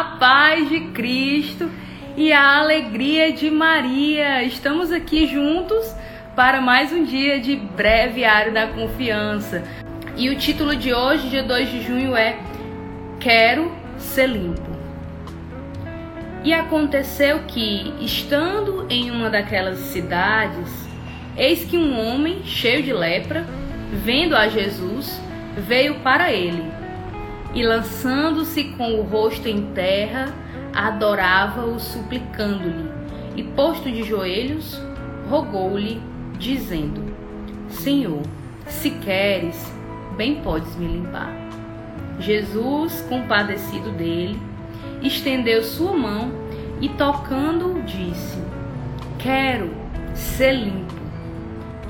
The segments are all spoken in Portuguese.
a paz de Cristo e a alegria de Maria. Estamos aqui juntos para mais um dia de breviário da confiança. E o título de hoje, dia 2 de junho, é Quero ser limpo. E aconteceu que, estando em uma daquelas cidades, eis que um homem cheio de lepra, vendo a Jesus, veio para ele e, lançando-se com o rosto em terra, adorava-o, suplicando-lhe, e, posto de joelhos, rogou-lhe, dizendo: Senhor, se queres, bem podes me limpar. Jesus, compadecido dele, estendeu sua mão e, tocando-o, disse: Quero ser limpo.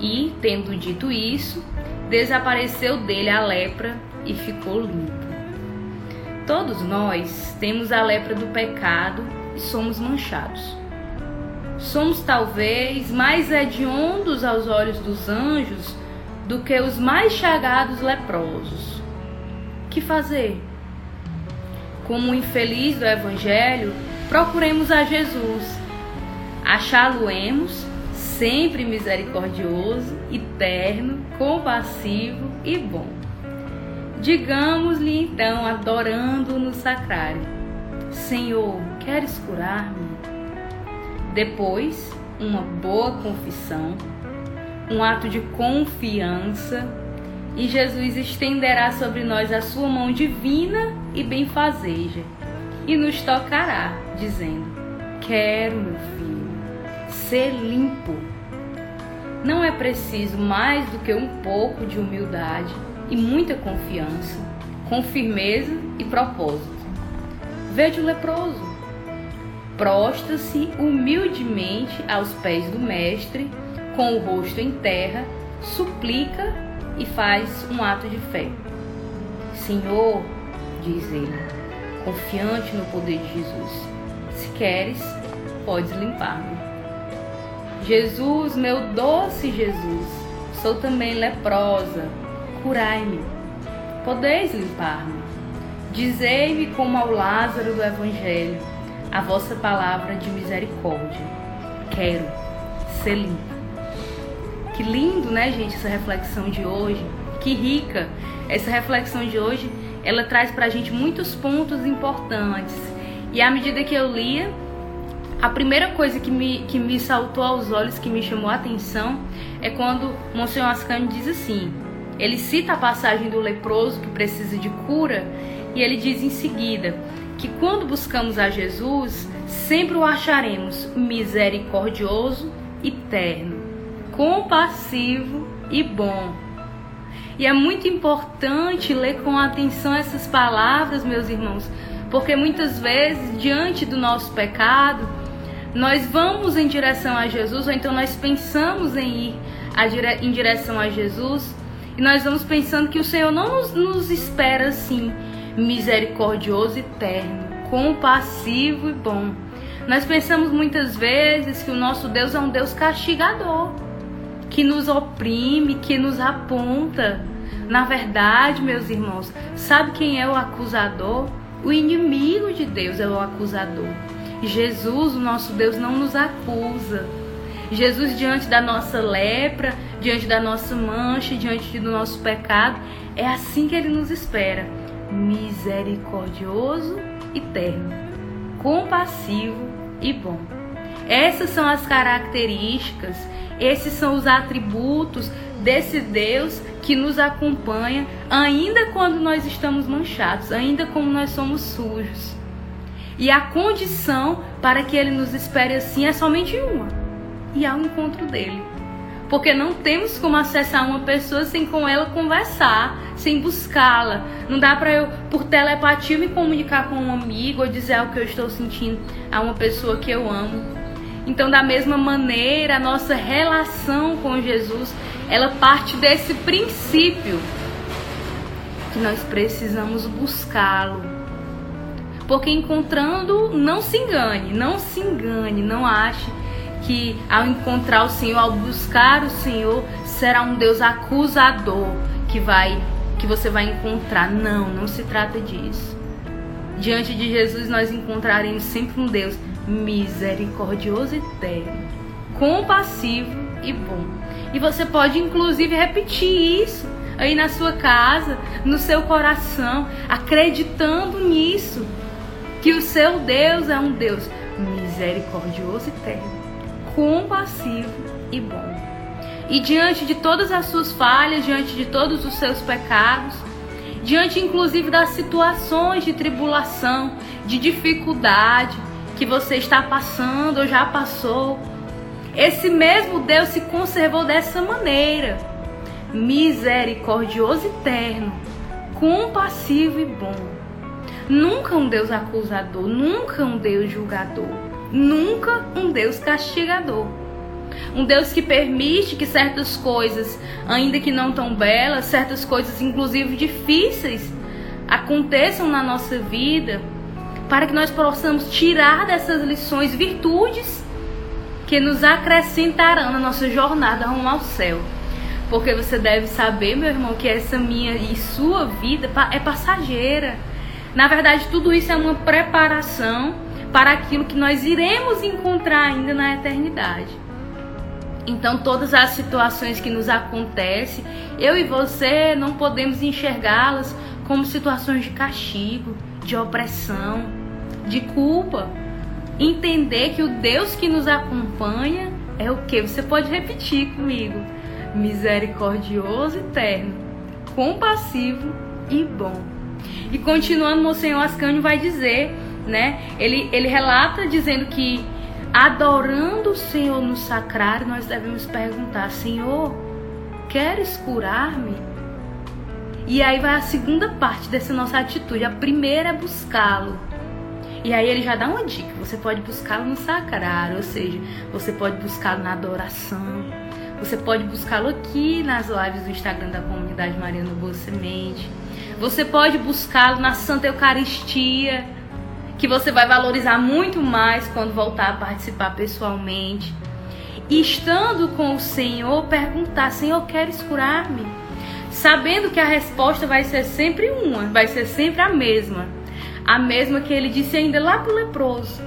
E, tendo dito isso, desapareceu dele a lepra e ficou limpo. Todos nós temos a lepra do pecado e somos manchados. Somos talvez mais hediondos aos olhos dos anjos do que os mais chagados leprosos. Que fazer? Como o infeliz do Evangelho, procuremos a Jesus. Achá-lo-emos sempre misericordioso, eterno, compassivo e bom. Digamos-lhe então, adorando no sacrário: Senhor, queres curar-me? Depois, uma boa confissão, um ato de confiança, e Jesus estenderá sobre nós a sua mão divina e benfazeja, e nos tocará, dizendo: Quero, meu filho, ser limpo. Não é preciso mais do que um pouco de humildade e muita confiança, com firmeza e propósito. Veja o leproso. Prosta-se humildemente aos pés do Mestre, com o rosto em terra, suplica e faz um ato de fé. Senhor, diz ele, confiante no poder de Jesus, se queres, podes limpar-me. Jesus, meu doce Jesus, sou também leprosa, curai-me, podeis limpar-me. Dizei-me como ao Lázaro do Evangelho, a vossa palavra de misericórdia. Quero ser limpo. Que lindo, né, gente, essa reflexão de hoje. Que rica. Essa reflexão de hoje, ela traz pra gente muitos pontos importantes. E à medida que eu lia, a primeira coisa que me, que me saltou aos olhos, que me chamou a atenção, é quando Monsenhor Ascani diz assim: ele cita a passagem do leproso que precisa de cura e ele diz em seguida que quando buscamos a Jesus, sempre o acharemos misericordioso e terno, compassivo e bom. E é muito importante ler com atenção essas palavras, meus irmãos, porque muitas vezes, diante do nosso pecado, nós vamos em direção a Jesus, ou então nós pensamos em ir em direção a Jesus e nós vamos pensando que o Senhor não nos, nos espera assim, misericordioso e terno, compassivo e bom. Nós pensamos muitas vezes que o nosso Deus é um Deus castigador, que nos oprime, que nos aponta. Na verdade, meus irmãos, sabe quem é o acusador? O inimigo de Deus é o acusador. Jesus, o nosso Deus, não nos acusa. Jesus, diante da nossa lepra, diante da nossa mancha, diante do nosso pecado, é assim que ele nos espera: misericordioso e terno, compassivo e bom. Essas são as características, esses são os atributos desse Deus que nos acompanha, ainda quando nós estamos manchados, ainda como nós somos sujos. E a condição para que ele nos espere assim é somente uma: e ao encontro dele porque não temos como acessar uma pessoa sem com ela conversar, sem buscá-la. Não dá para eu, por telepatia, me comunicar com um amigo ou dizer o que eu estou sentindo a uma pessoa que eu amo. Então, da mesma maneira, a nossa relação com Jesus, ela parte desse princípio que nós precisamos buscá-lo. Porque encontrando, não se engane, não se engane, não ache que ao encontrar o Senhor, ao buscar o Senhor, será um Deus acusador que vai que você vai encontrar. Não, não se trata disso. Diante de Jesus nós encontraremos sempre um Deus misericordioso e terno, compassivo e bom. E você pode inclusive repetir isso aí na sua casa, no seu coração, acreditando nisso, que o seu Deus é um Deus misericordioso e terno, compassivo e bom. E diante de todas as suas falhas, diante de todos os seus pecados, diante inclusive das situações de tribulação, de dificuldade que você está passando ou já passou, esse mesmo Deus se conservou dessa maneira, misericordioso e terno, compassivo e bom. Nunca um Deus acusador, nunca um Deus julgador, nunca um Deus castigador. Um Deus que permite que certas coisas, ainda que não tão belas, certas coisas inclusive difíceis, aconteçam na nossa vida, para que nós possamos tirar dessas lições virtudes que nos acrescentarão na nossa jornada rumo ao céu. Porque você deve saber, meu irmão, que essa minha e sua vida é passageira. Na verdade, tudo isso é uma preparação para aquilo que nós iremos encontrar ainda na eternidade. Então, todas as situações que nos acontecem, eu e você não podemos enxergá-las como situações de castigo, de opressão, de culpa. Entender que o Deus que nos acompanha é o que? Você pode repetir comigo: misericordioso e terno, compassivo e bom. E continuando, o Senhor Ascânio vai dizer, né? Ele, ele relata dizendo que adorando o Senhor no sacrário, nós devemos perguntar: Senhor, queres curar-me? E aí vai a segunda parte dessa nossa atitude. A primeira é buscá-lo. E aí ele já dá uma dica: você pode buscá-lo no sacrário, ou seja, você pode buscá-lo na adoração. Você pode buscá-lo aqui nas lives do Instagram da comunidade Mariana Boa Semente. Você pode buscá-lo na Santa Eucaristia que você vai valorizar muito mais quando voltar a participar pessoalmente. E estando com o Senhor, perguntar: Senhor, queres curar-me? Sabendo que a resposta vai ser sempre uma, vai ser sempre a mesma. A mesma que ele disse ainda lá para o leproso,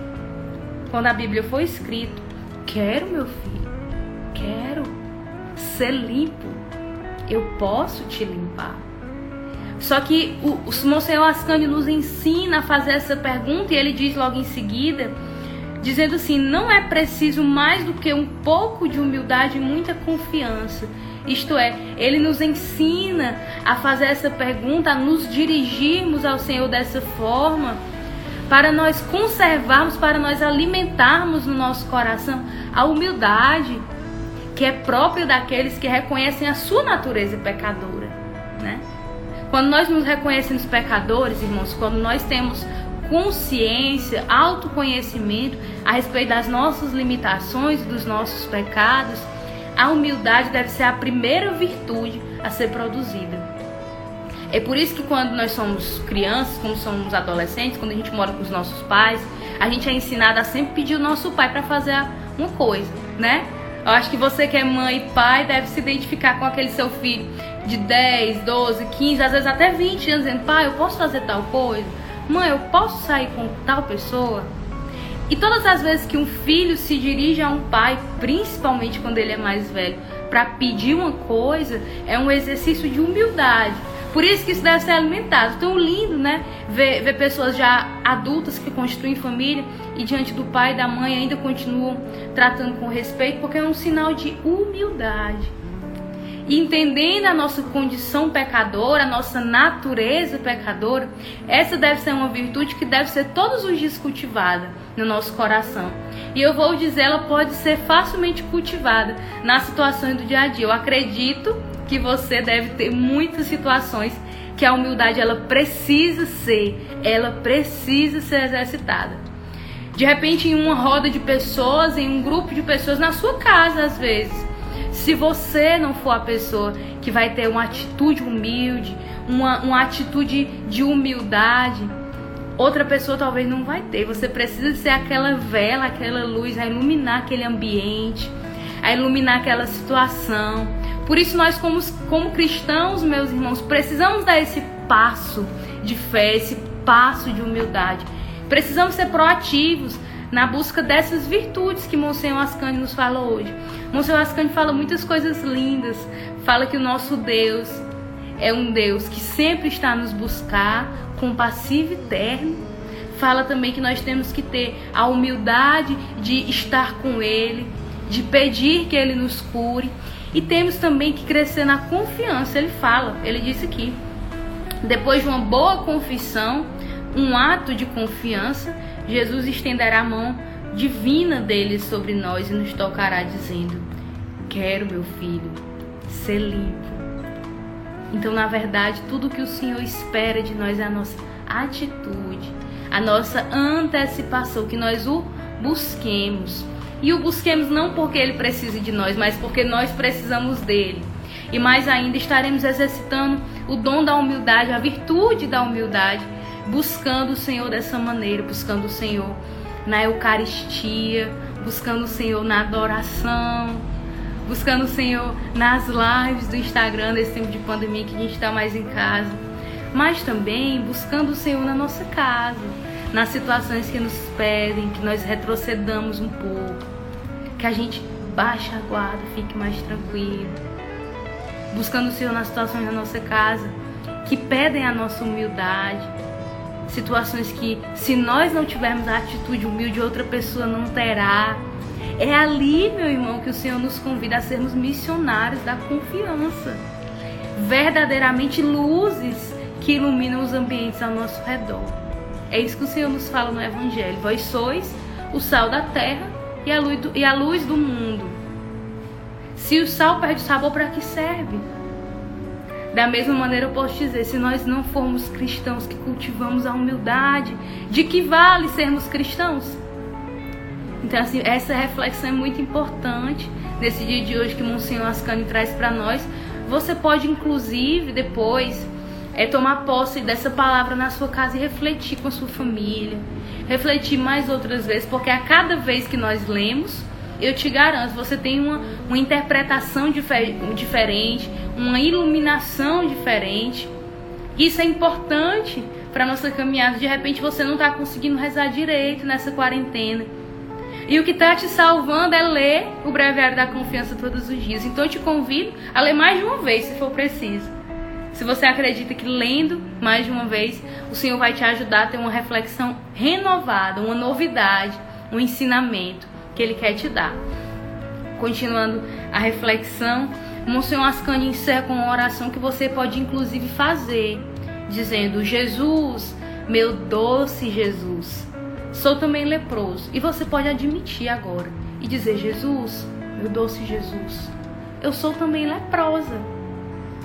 quando a Bíblia foi escrito: Quero, meu filho, quero ser limpo, eu posso te limpar. Só que o, o Monsenhor Ascânio nos ensina a fazer essa pergunta e ele diz logo em seguida, dizendo assim: não é preciso mais do que um pouco de humildade e muita confiança. Isto é, ele nos ensina a fazer essa pergunta, a nos dirigirmos ao Senhor dessa forma, para nós conservarmos, para nós alimentarmos no nosso coração a humildade que é própria daqueles que reconhecem a sua natureza pecadora, né? Quando nós nos reconhecemos pecadores, irmãos, quando nós temos consciência, autoconhecimento a respeito das nossas limitações, dos nossos pecados, a humildade deve ser a primeira virtude a ser produzida. É por isso que quando nós somos crianças, quando somos adolescentes, quando a gente mora com os nossos pais, a gente é ensinado a sempre pedir o nosso pai para fazer uma coisa, né? Eu acho que você que é mãe e pai deve se identificar com aquele seu filho de 10, 12, 15, às vezes até 20 anos dizendo: pai, eu posso fazer tal coisa? Mãe, eu posso sair com tal pessoa? E todas as vezes que um filho se dirige a um pai, principalmente quando ele é mais velho, para pedir uma coisa, é um exercício de humildade. Por isso que isso deve ser alimentado. Tão lindo, né? Ver, ver pessoas já adultas que constituem família e diante do pai e da mãe ainda continuam tratando com respeito, porque é um sinal de humildade. Entendendo a nossa condição pecadora, a nossa natureza pecadora, essa deve ser uma virtude que deve ser todos os dias cultivada no nosso coração. E eu vou dizer, ela pode ser facilmente cultivada nas situações do dia a dia. Eu acredito que você deve ter muitas situações que a humildade ela precisa ser, ela precisa ser exercitada. De repente, em uma roda de pessoas, em um grupo de pessoas, na sua casa, às vezes. Se você não for a pessoa que vai ter uma atitude humilde, uma, uma atitude de humildade, outra pessoa talvez não vai ter. Você precisa ser aquela vela, aquela luz a iluminar aquele ambiente, a iluminar aquela situação. Por isso, nós, como, como cristãos, meus irmãos, precisamos dar esse passo de fé, esse passo de humildade. Precisamos ser proativos na busca dessas virtudes que Monsenhor Ascani nos fala hoje. Monsenhor Ascani fala muitas coisas lindas, fala que o nosso Deus é um Deus que sempre está nos buscar, compassivo e terno. Fala também que nós temos que ter a humildade de estar com Ele, de pedir que Ele nos cure. E temos também que crescer na confiança. Ele fala, ele disse aqui, depois de uma boa confissão, um ato de confiança, Jesus estenderá a mão divina dele sobre nós e nos tocará, dizendo: Quero, meu filho, ser limpo. Então, na verdade, tudo que o Senhor espera de nós é a nossa atitude, a nossa antecipação, que nós o busquemos. E o busquemos não porque ele precise de nós, mas porque nós precisamos dele. E mais ainda, estaremos exercitando o dom da humildade, a virtude da humildade buscando o Senhor dessa maneira, buscando o Senhor na Eucaristia, buscando o Senhor na adoração, buscando o Senhor nas lives do Instagram nesse tempo de pandemia que a gente está mais em casa, mas também buscando o Senhor na nossa casa, nas situações que nos pedem, que nós retrocedamos um pouco, que a gente baixe a guarda, fique mais tranquilo, buscando o Senhor nas situações da nossa casa que pedem a nossa humildade, situações que, se nós não tivermos a atitude humilde, outra pessoa não terá. É ali, meu irmão, que o Senhor nos convida a sermos missionários da confiança, verdadeiramente luzes que iluminam os ambientes ao nosso redor. É isso que o Senhor nos fala no Evangelho. Vós sois o sal da terra e a luz do, e a luz do mundo. Se o sal perde o sabor, para que serve? Da mesma maneira, eu posso dizer: se nós não formos cristãos que cultivamos a humildade, de que vale sermos cristãos? Então, assim, essa reflexão é muito importante nesse dia de hoje que Monsenhor Ascani traz para nós. Você pode, inclusive, depois é tomar posse dessa palavra na sua casa e refletir com a sua família, refletir mais outras vezes, porque a cada vez que nós lemos, eu te garanto, você tem uma, uma interpretação difer diferente, uma iluminação diferente. Isso é importante para nossa caminhada. De repente você não está conseguindo rezar direito nessa quarentena. E o que está te salvando é ler o Breviário da Confiança todos os dias. Então eu te convido a ler mais de uma vez, se for preciso. Se você acredita que lendo mais de uma vez, o Senhor vai te ajudar a ter uma reflexão renovada, uma novidade, um ensinamento que Ele quer te dar. Continuando a reflexão, Monsenhor Ascani encerra com uma oração que você pode inclusive fazer, dizendo: Jesus, meu doce Jesus, sou também leproso. E você pode admitir agora e dizer: Jesus, meu doce Jesus, eu sou também leprosa.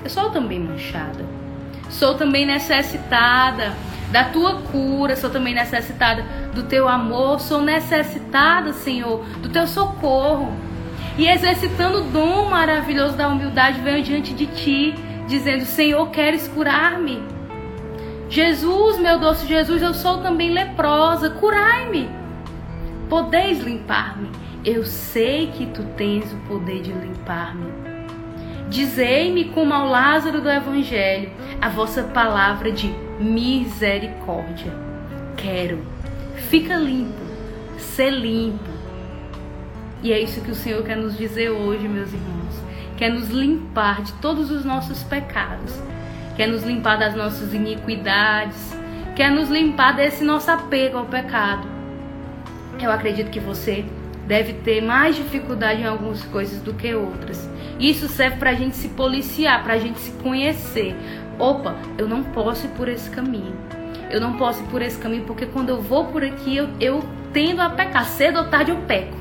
Eu sou também manchada. Sou também necessitada da tua cura, sou também necessitada do teu amor, sou necessitada, Senhor, do teu socorro. E exercitando o dom maravilhoso da humildade, venho diante de ti, dizendo: Senhor, queres curar-me? Jesus, meu doce Jesus, eu sou também leprosa, curai-me. Podeis limpar-me. Eu sei que tu tens o poder de limpar-me. Dizei-me como ao Lázaro do Evangelho a vossa palavra de misericórdia. Quero. Fica limpo. Ser limpo. E é isso que o Senhor quer nos dizer hoje, meus irmãos. Quer nos limpar de todos os nossos pecados. Quer nos limpar das nossas iniquidades. Quer nos limpar desse nosso apego ao pecado. Eu acredito que você deve ter mais dificuldade em algumas coisas do que outras. Isso serve para a gente se policiar, para a gente se conhecer. Opa, eu não posso ir por esse caminho. Eu não posso ir por esse caminho porque quando eu vou por aqui eu, eu tendo a pecar. Cedo ou tarde eu peco.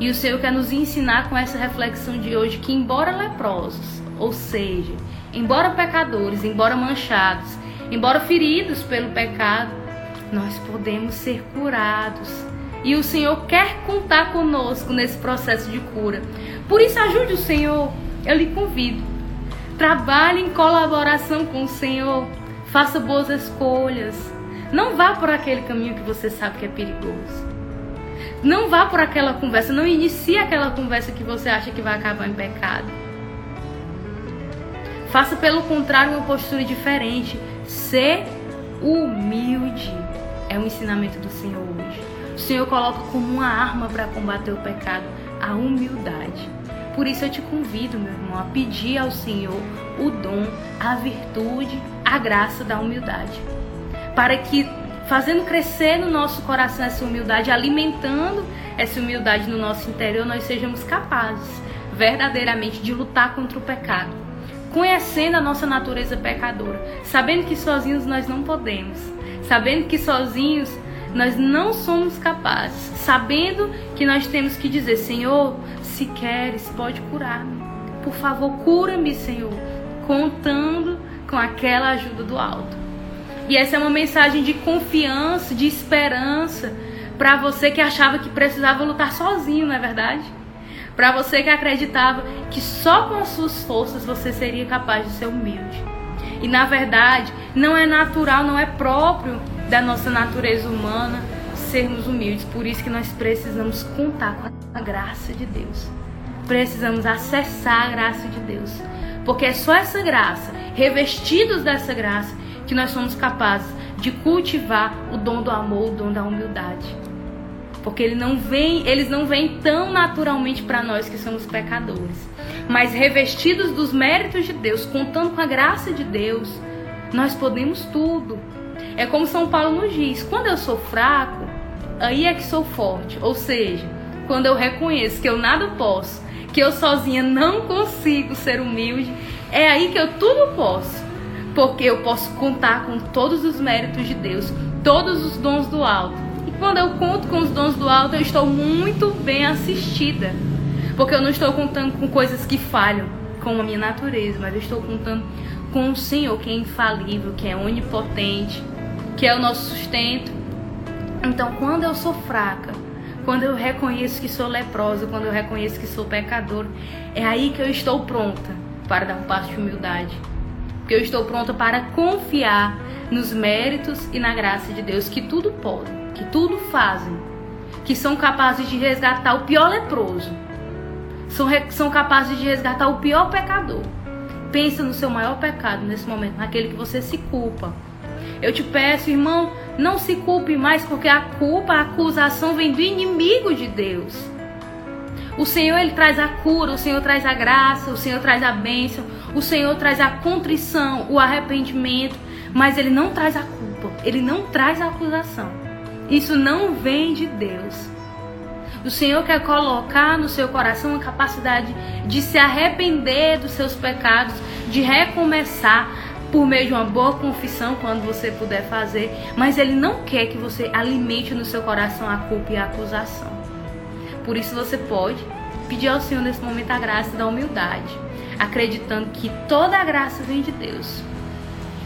E o Senhor quer nos ensinar com essa reflexão de hoje que, embora leprosos, ou seja, embora pecadores, embora manchados, embora feridos pelo pecado, nós podemos ser curados e o Senhor quer contar conosco nesse processo de cura. Por isso, ajude o Senhor. Eu lhe convido. Trabalhe em colaboração com o Senhor. Faça boas escolhas. Não vá por aquele caminho que você sabe que é perigoso. Não vá por aquela conversa. Não inicie aquela conversa que você acha que vai acabar em pecado. Faça, pelo contrário, uma postura diferente. Ser humilde. É um ensinamento do Senhor hoje. O Senhor coloca como uma arma para combater o pecado a humildade. Por isso eu te convido, meu irmão, a pedir ao Senhor o dom, a virtude, a graça da humildade. Para que, fazendo crescer no nosso coração essa humildade, alimentando essa humildade no nosso interior, nós sejamos capazes verdadeiramente de lutar contra o pecado, conhecendo a nossa natureza pecadora, sabendo que sozinhos nós não podemos, sabendo que sozinhos nós não somos capazes, sabendo que nós temos que dizer: Senhor, se queres, pode curar-me. Por favor, cura-me, Senhor, contando com aquela ajuda do alto. E essa é uma mensagem de confiança, de esperança para você que achava que precisava lutar sozinho, não é verdade? Para você que acreditava que só com as suas forças você seria capaz de ser humilde. E na verdade, não é natural, não é próprio da nossa natureza humana sermos humildes. Por isso que nós precisamos contar com a graça de Deus. Precisamos acessar a graça de Deus. Porque é só essa graça, revestidos dessa graça, que nós somos capazes de cultivar o dom do amor, o dom da humildade. Porque ele não vem, eles não vêm tão naturalmente para nós que somos pecadores. Mas revestidos dos méritos de Deus, contando com a graça de Deus, nós podemos tudo. É como São Paulo nos diz: quando eu sou fraco, aí é que sou forte. Ou seja, quando eu reconheço que eu nada posso, que eu sozinha não consigo ser humilde, é aí que eu tudo posso. Porque eu posso contar com todos os méritos de Deus, todos os dons do alto. E quando eu conto com os dons do alto, eu estou muito bem assistida. Porque eu não estou contando com coisas que falham, com a minha natureza, mas eu estou contando com o Senhor, que é infalível, que é onipotente, que é o nosso sustento. Então, quando eu sou fraca, quando eu reconheço que sou leprosa, quando eu reconheço que sou pecador, é aí que eu estou pronta para dar um passo de humildade. Porque eu estou pronta para confiar nos méritos e na graça de Deus, que tudo podem, que tudo fazem, que são capazes de resgatar o pior leproso, são, são capazes de resgatar o pior pecador. Pensa no seu maior pecado nesse momento, naquele que você se culpa eu te peço, irmão, não se culpe mais, porque a culpa, a acusação vem do inimigo de Deus. O Senhor ele traz a cura, o Senhor traz a graça, o Senhor traz a bênção, o Senhor traz a contrição, o arrependimento, mas ele não traz a culpa, ele não traz a acusação. Isso não vem de Deus. O Senhor quer colocar no seu coração a capacidade de se arrepender dos seus pecados, de recomeçar, por meio de uma boa confissão quando você puder fazer, mas ele não quer que você alimente no seu coração a culpa e a acusação. Por isso você pode pedir ao Senhor nesse momento a graça da humildade, acreditando que toda a graça vem de Deus.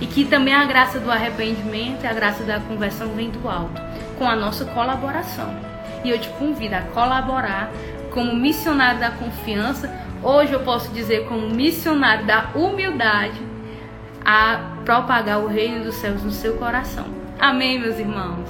E que também a graça do arrependimento e a graça da conversão vem do alto, com a nossa colaboração. E eu te convido a colaborar como missionário da confiança, hoje eu posso dizer como missionário da humildade, a propagar o reino dos céus no seu coração. Amém, meus irmãos?